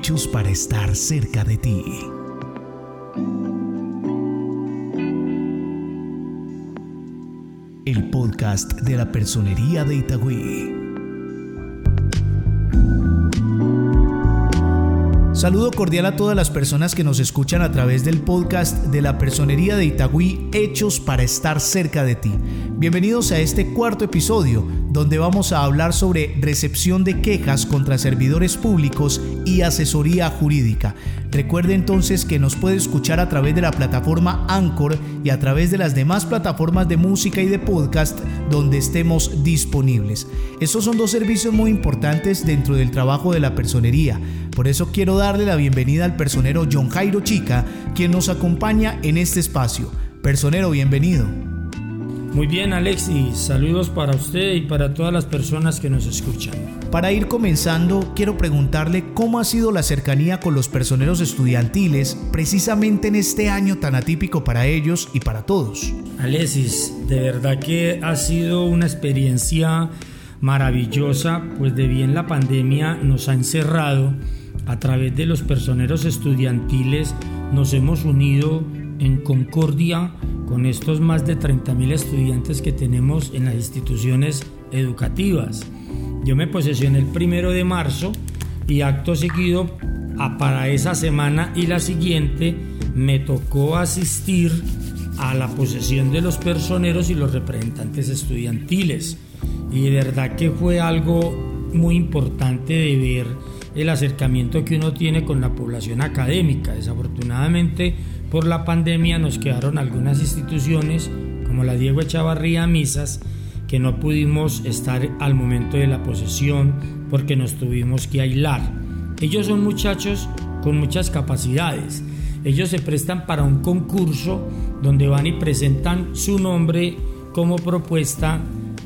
hechos para estar cerca de ti. El podcast de la personería de Itagüí. Saludo cordial a todas las personas que nos escuchan a través del podcast de la Personería de Itagüí Hechos para estar cerca de ti. Bienvenidos a este cuarto episodio donde vamos a hablar sobre recepción de quejas contra servidores públicos y asesoría jurídica. Recuerde entonces que nos puede escuchar a través de la plataforma Anchor y a través de las demás plataformas de música y de podcast donde estemos disponibles. Estos son dos servicios muy importantes dentro del trabajo de la personería. Por eso quiero darle la bienvenida al personero John Jairo Chica, quien nos acompaña en este espacio. Personero, bienvenido. Muy bien Alexis, saludos para usted y para todas las personas que nos escuchan. Para ir comenzando, quiero preguntarle cómo ha sido la cercanía con los personeros estudiantiles precisamente en este año tan atípico para ellos y para todos. Alexis, de verdad que ha sido una experiencia maravillosa, pues de bien la pandemia nos ha encerrado. A través de los personeros estudiantiles nos hemos unido en concordia con estos más de 30.000 estudiantes que tenemos en las instituciones educativas. Yo me posesioné el primero de marzo y acto seguido a para esa semana y la siguiente me tocó asistir a la posesión de los personeros y los representantes estudiantiles. Y de verdad que fue algo muy importante de ver el acercamiento que uno tiene con la población académica. Desafortunadamente, por la pandemia nos quedaron algunas instituciones, como la Diego Echavarría Misas, que no pudimos estar al momento de la posesión porque nos tuvimos que aislar. Ellos son muchachos con muchas capacidades. Ellos se prestan para un concurso donde van y presentan su nombre como propuesta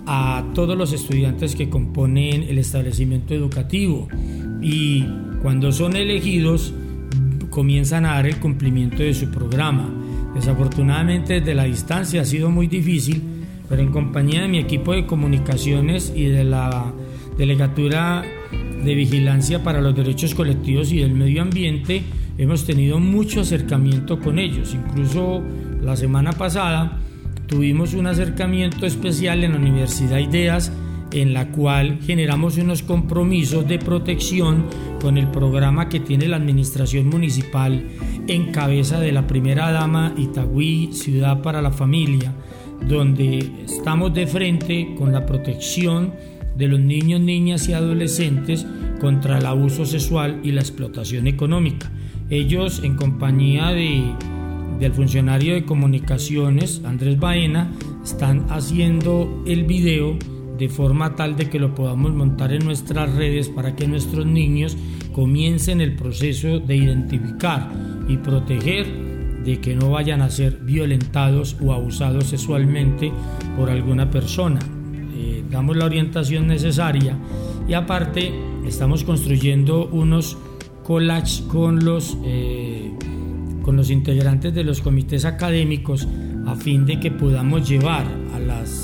a todos los estudiantes que componen el establecimiento educativo y cuando son elegidos comienzan a dar el cumplimiento de su programa. Desafortunadamente desde la distancia ha sido muy difícil, pero en compañía de mi equipo de comunicaciones y de la Delegatura de Vigilancia para los Derechos Colectivos y del Medio Ambiente, hemos tenido mucho acercamiento con ellos. Incluso la semana pasada tuvimos un acercamiento especial en la Universidad Ideas en la cual generamos unos compromisos de protección con el programa que tiene la administración municipal en cabeza de la primera dama Itagüí, Ciudad para la Familia, donde estamos de frente con la protección de los niños, niñas y adolescentes contra el abuso sexual y la explotación económica. Ellos, en compañía de, del funcionario de comunicaciones, Andrés Baena, están haciendo el video de forma tal de que lo podamos montar en nuestras redes para que nuestros niños comiencen el proceso de identificar y proteger de que no vayan a ser violentados o abusados sexualmente por alguna persona. Eh, damos la orientación necesaria y aparte estamos construyendo unos collages con los, eh, con los integrantes de los comités académicos a fin de que podamos llevar a las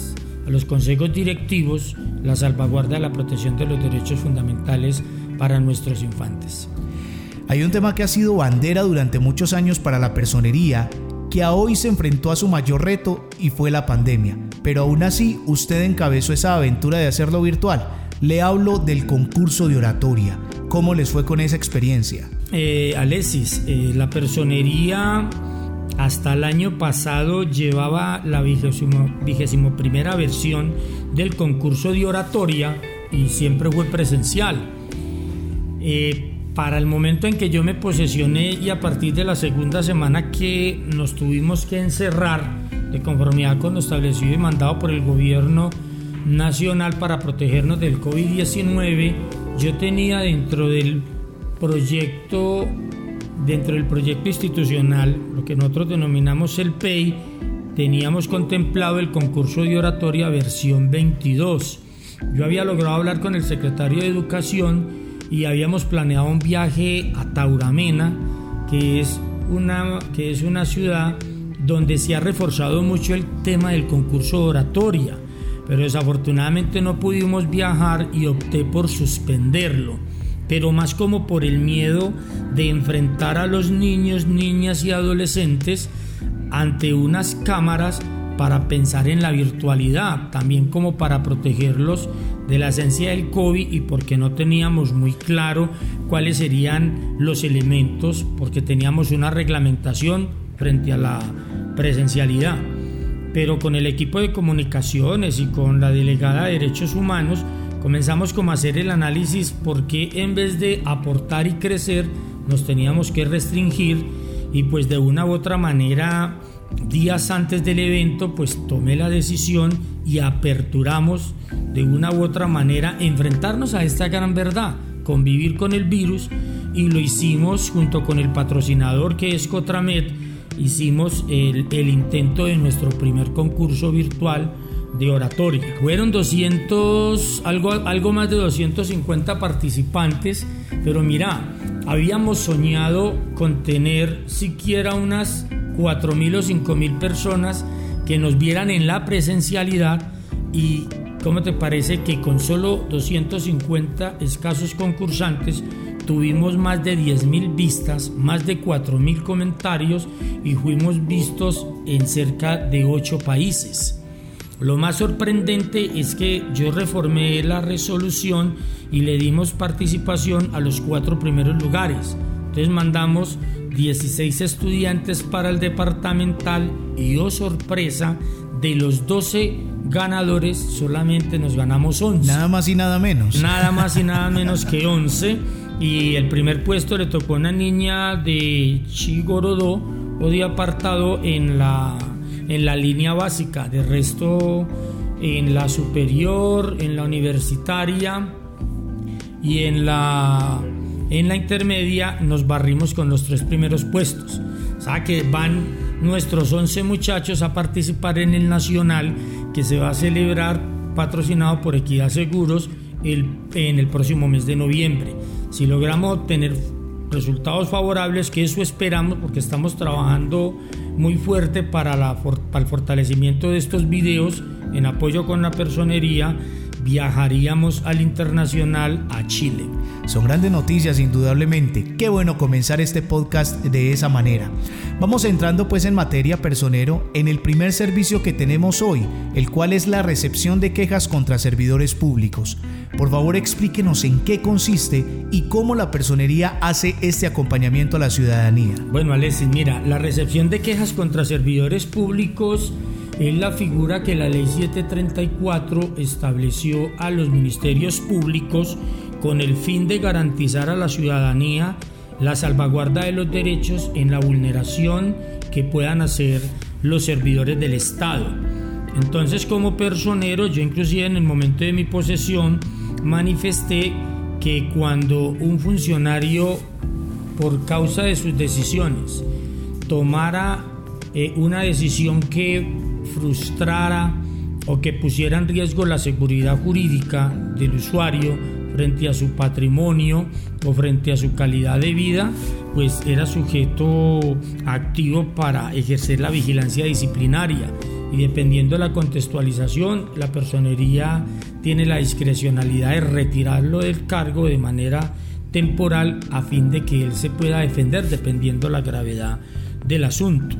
los consejos directivos la salvaguarda de la protección de los derechos fundamentales para nuestros infantes. Hay un tema que ha sido bandera durante muchos años para la personería, que a hoy se enfrentó a su mayor reto y fue la pandemia. Pero aún así, usted encabezó esa aventura de hacerlo virtual. Le hablo del concurso de oratoria. ¿Cómo les fue con esa experiencia? Eh, Alexis, eh, la personería hasta el año pasado llevaba la vigésimo, primera versión del concurso de oratoria y siempre fue presencial. Eh, para el momento en que yo me posesioné y a partir de la segunda semana que nos tuvimos que encerrar de conformidad con lo establecido y mandado por el gobierno nacional para protegernos del COVID-19, yo tenía dentro del proyecto dentro del proyecto institucional, lo que nosotros denominamos el PEI, teníamos contemplado el concurso de oratoria versión 22. Yo había logrado hablar con el secretario de Educación y habíamos planeado un viaje a Tauramena, que es una, que es una ciudad donde se ha reforzado mucho el tema del concurso de oratoria, pero desafortunadamente no pudimos viajar y opté por suspenderlo pero más como por el miedo de enfrentar a los niños, niñas y adolescentes ante unas cámaras para pensar en la virtualidad, también como para protegerlos de la esencia del COVID y porque no teníamos muy claro cuáles serían los elementos, porque teníamos una reglamentación frente a la presencialidad. Pero con el equipo de comunicaciones y con la delegada de derechos humanos comenzamos como a hacer el análisis porque en vez de aportar y crecer nos teníamos que restringir y pues de una u otra manera días antes del evento, pues tomé la decisión y aperturamos de una u otra manera enfrentarnos a esta gran verdad, convivir con el virus y lo hicimos junto con el patrocinador que es Cotramed, hicimos el intento de nuestro primer concurso virtual de oratoria. Fueron 200, algo, algo más de 250 participantes, pero mira, habíamos soñado con tener siquiera unas 4.000 o 5.000 personas que nos vieran en la presencialidad y ¿cómo te parece que con solo 250 escasos concursantes tuvimos más de 10.000 vistas, más de 4.000 comentarios y fuimos vistos en cerca de 8 países? Lo más sorprendente es que yo reformé la resolución y le dimos participación a los cuatro primeros lugares. Entonces mandamos 16 estudiantes para el departamental y oh sorpresa, de los 12 ganadores solamente nos ganamos 11. Nada más y nada menos. Nada más y nada menos que 11. Y el primer puesto le tocó a una niña de Chigorodó o de apartado en la, en la línea básica. De resto, en la superior, en la universitaria y en la en la intermedia nos barrimos con los tres primeros puestos. O sea que van nuestros 11 muchachos a participar en el nacional que se va a celebrar patrocinado por Equidad Seguros el, en el próximo mes de noviembre. Si logramos obtener resultados favorables, que eso esperamos porque estamos trabajando muy fuerte para, la, para el fortalecimiento de estos videos en apoyo con la personería, viajaríamos al internacional a Chile. Son grandes noticias indudablemente. Qué bueno comenzar este podcast de esa manera. Vamos entrando pues en materia personero en el primer servicio que tenemos hoy, el cual es la recepción de quejas contra servidores públicos. Por favor explíquenos en qué consiste y cómo la personería hace este acompañamiento a la ciudadanía. Bueno Alexis, mira, la recepción de quejas contra servidores públicos es la figura que la ley 734 estableció a los ministerios públicos con el fin de garantizar a la ciudadanía la salvaguarda de los derechos en la vulneración que puedan hacer los servidores del Estado. Entonces como personero, yo inclusive en el momento de mi posesión manifesté que cuando un funcionario por causa de sus decisiones tomara eh, una decisión que frustrara o que pusiera en riesgo la seguridad jurídica del usuario frente a su patrimonio o frente a su calidad de vida, pues era sujeto activo para ejercer la vigilancia disciplinaria. Y dependiendo de la contextualización, la personería tiene la discrecionalidad de retirarlo del cargo de manera temporal a fin de que él se pueda defender dependiendo la gravedad del asunto.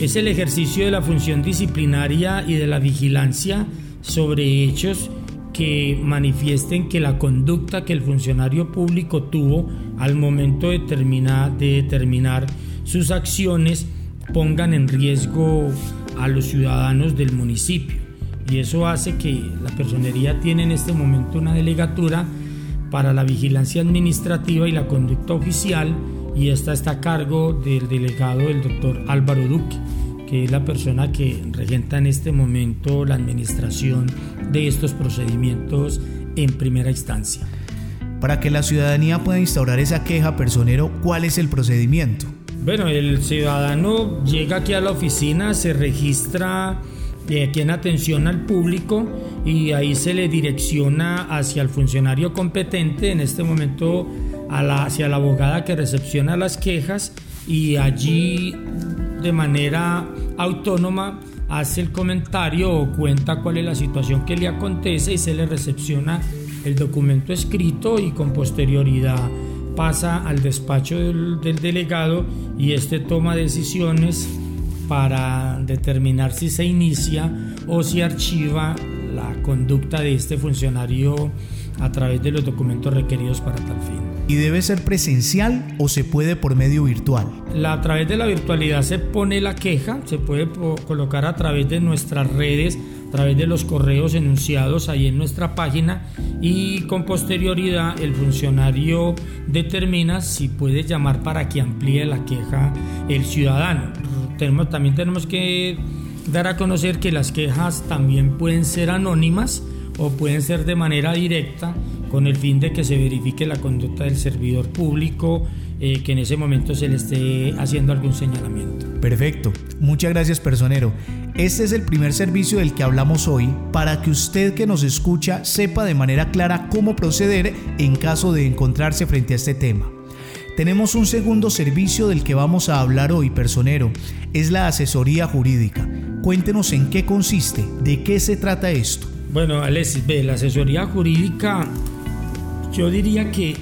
Es el ejercicio de la función disciplinaria y de la vigilancia sobre hechos que manifiesten que la conducta que el funcionario público tuvo al momento de, terminar, de determinar sus acciones pongan en riesgo a los ciudadanos del municipio. Y eso hace que la personería tiene en este momento una delegatura para la vigilancia administrativa y la conducta oficial y esta está a cargo del delegado del doctor Álvaro Duque, que es la persona que regenta en este momento la administración de estos procedimientos en primera instancia. Para que la ciudadanía pueda instaurar esa queja personero, ¿cuál es el procedimiento? Bueno, el ciudadano llega aquí a la oficina, se registra aquí en atención al público y ahí se le direcciona hacia el funcionario competente, en este momento hacia la abogada que recepciona las quejas y allí de manera autónoma hace el comentario o cuenta cuál es la situación que le acontece y se le recepciona el documento escrito y con posterioridad pasa al despacho del, del delegado y este toma decisiones para determinar si se inicia o si archiva la conducta de este funcionario a través de los documentos requeridos para tal fin. ¿Y debe ser presencial o se puede por medio virtual? La, a través de la virtualidad se pone la queja, se puede colocar a través de nuestras redes, a través de los correos enunciados ahí en nuestra página y con posterioridad el funcionario determina si puede llamar para que amplíe la queja el ciudadano. También tenemos que dar a conocer que las quejas también pueden ser anónimas o pueden ser de manera directa con el fin de que se verifique la conducta del servidor público eh, que en ese momento se le esté haciendo algún señalamiento. Perfecto, muchas gracias personero. Este es el primer servicio del que hablamos hoy para que usted que nos escucha sepa de manera clara cómo proceder en caso de encontrarse frente a este tema. Tenemos un segundo servicio del que vamos a hablar hoy, personero. Es la asesoría jurídica. Cuéntenos en qué consiste, de qué se trata esto. Bueno, Alexis, la asesoría jurídica yo diría que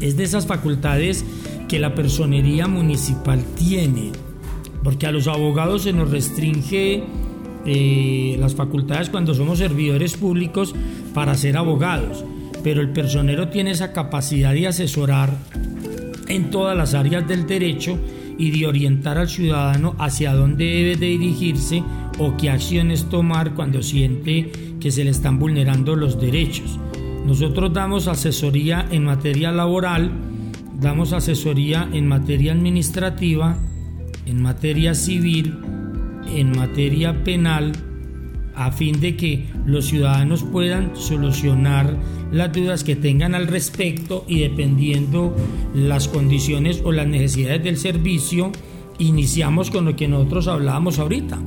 es de esas facultades que la personería municipal tiene, porque a los abogados se nos restringe eh, las facultades cuando somos servidores públicos para ser abogados, pero el personero tiene esa capacidad de asesorar en todas las áreas del derecho y de orientar al ciudadano hacia dónde debe de dirigirse o qué acciones tomar cuando siente que se le están vulnerando los derechos. Nosotros damos asesoría en materia laboral, damos asesoría en materia administrativa, en materia civil, en materia penal, a fin de que los ciudadanos puedan solucionar las dudas que tengan al respecto y dependiendo las condiciones o las necesidades del servicio, iniciamos con lo que nosotros hablábamos ahorita,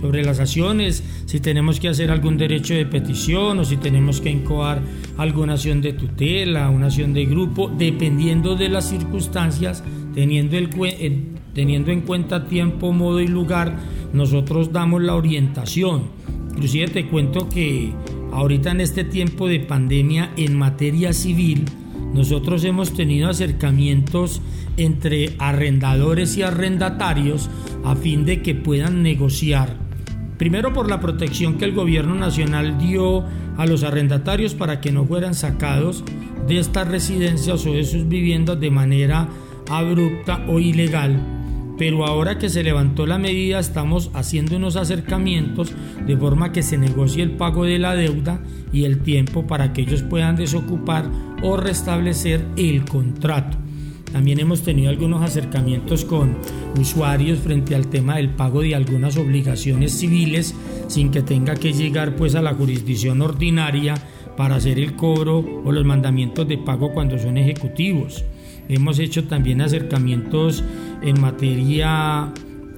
sobre las acciones, si tenemos que hacer algún derecho de petición o si tenemos que incoar alguna acción de tutela, una acción de grupo, dependiendo de las circunstancias, teniendo, el, teniendo en cuenta tiempo, modo y lugar, nosotros damos la orientación. Inclusive te cuento que ahorita en este tiempo de pandemia en materia civil, nosotros hemos tenido acercamientos entre arrendadores y arrendatarios a fin de que puedan negociar Primero por la protección que el gobierno nacional dio a los arrendatarios para que no fueran sacados de estas residencias o de sus viviendas de manera abrupta o ilegal. Pero ahora que se levantó la medida estamos haciendo unos acercamientos de forma que se negocie el pago de la deuda y el tiempo para que ellos puedan desocupar o restablecer el contrato. También hemos tenido algunos acercamientos con usuarios frente al tema del pago de algunas obligaciones civiles sin que tenga que llegar pues a la jurisdicción ordinaria para hacer el cobro o los mandamientos de pago cuando son ejecutivos. Hemos hecho también acercamientos en materia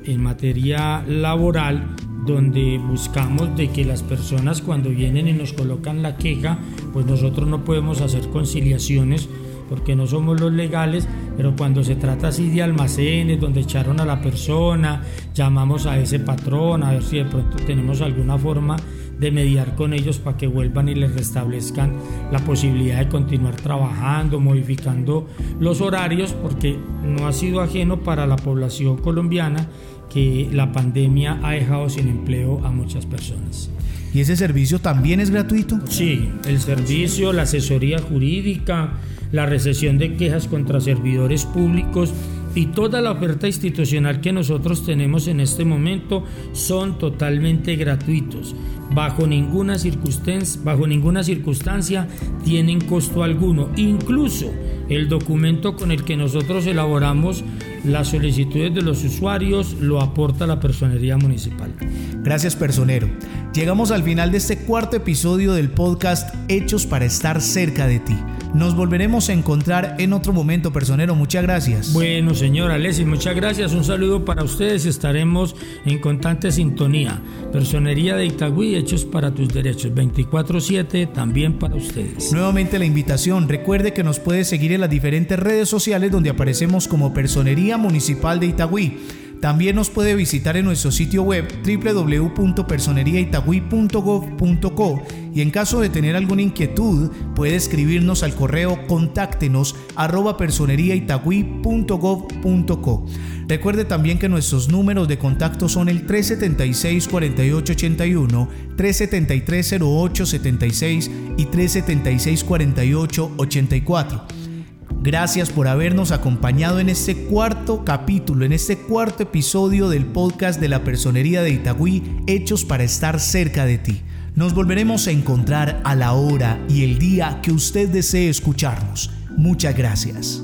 en materia laboral donde buscamos de que las personas cuando vienen y nos colocan la queja, pues nosotros no podemos hacer conciliaciones porque no somos los legales, pero cuando se trata así de almacenes donde echaron a la persona, llamamos a ese patrón a ver si de pronto tenemos alguna forma de mediar con ellos para que vuelvan y les restablezcan la posibilidad de continuar trabajando, modificando los horarios, porque no ha sido ajeno para la población colombiana que la pandemia ha dejado sin empleo a muchas personas. ¿Y ese servicio también es gratuito? Sí, el servicio, la asesoría jurídica, la recesión de quejas contra servidores públicos y toda la oferta institucional que nosotros tenemos en este momento son totalmente gratuitos. Bajo ninguna circunstancia, bajo ninguna circunstancia tienen costo alguno. Incluso el documento con el que nosotros elaboramos las solicitudes de los usuarios lo aporta la personería municipal. Gracias personero. Llegamos al final de este cuarto episodio del podcast Hechos para estar cerca de ti. Nos volveremos a encontrar en otro momento, personero. Muchas gracias. Bueno, señora Alessi, muchas gracias. Un saludo para ustedes. Estaremos en constante sintonía. Personería de Itagüí, hechos para tus derechos. 24-7, también para ustedes. Nuevamente la invitación. Recuerde que nos puede seguir en las diferentes redes sociales donde aparecemos como Personería Municipal de Itagüí. También nos puede visitar en nuestro sitio web www.personeriaitagüí.gov.co y en caso de tener alguna inquietud puede escribirnos al correo contáctenos arroba. Recuerde también que nuestros números de contacto son el 376-4881, 373-0876 y 376-4884. Gracias por habernos acompañado en este cuarto capítulo, en este cuarto episodio del podcast de la Personería de Itagüí, hechos para estar cerca de ti. Nos volveremos a encontrar a la hora y el día que usted desee escucharnos. Muchas gracias.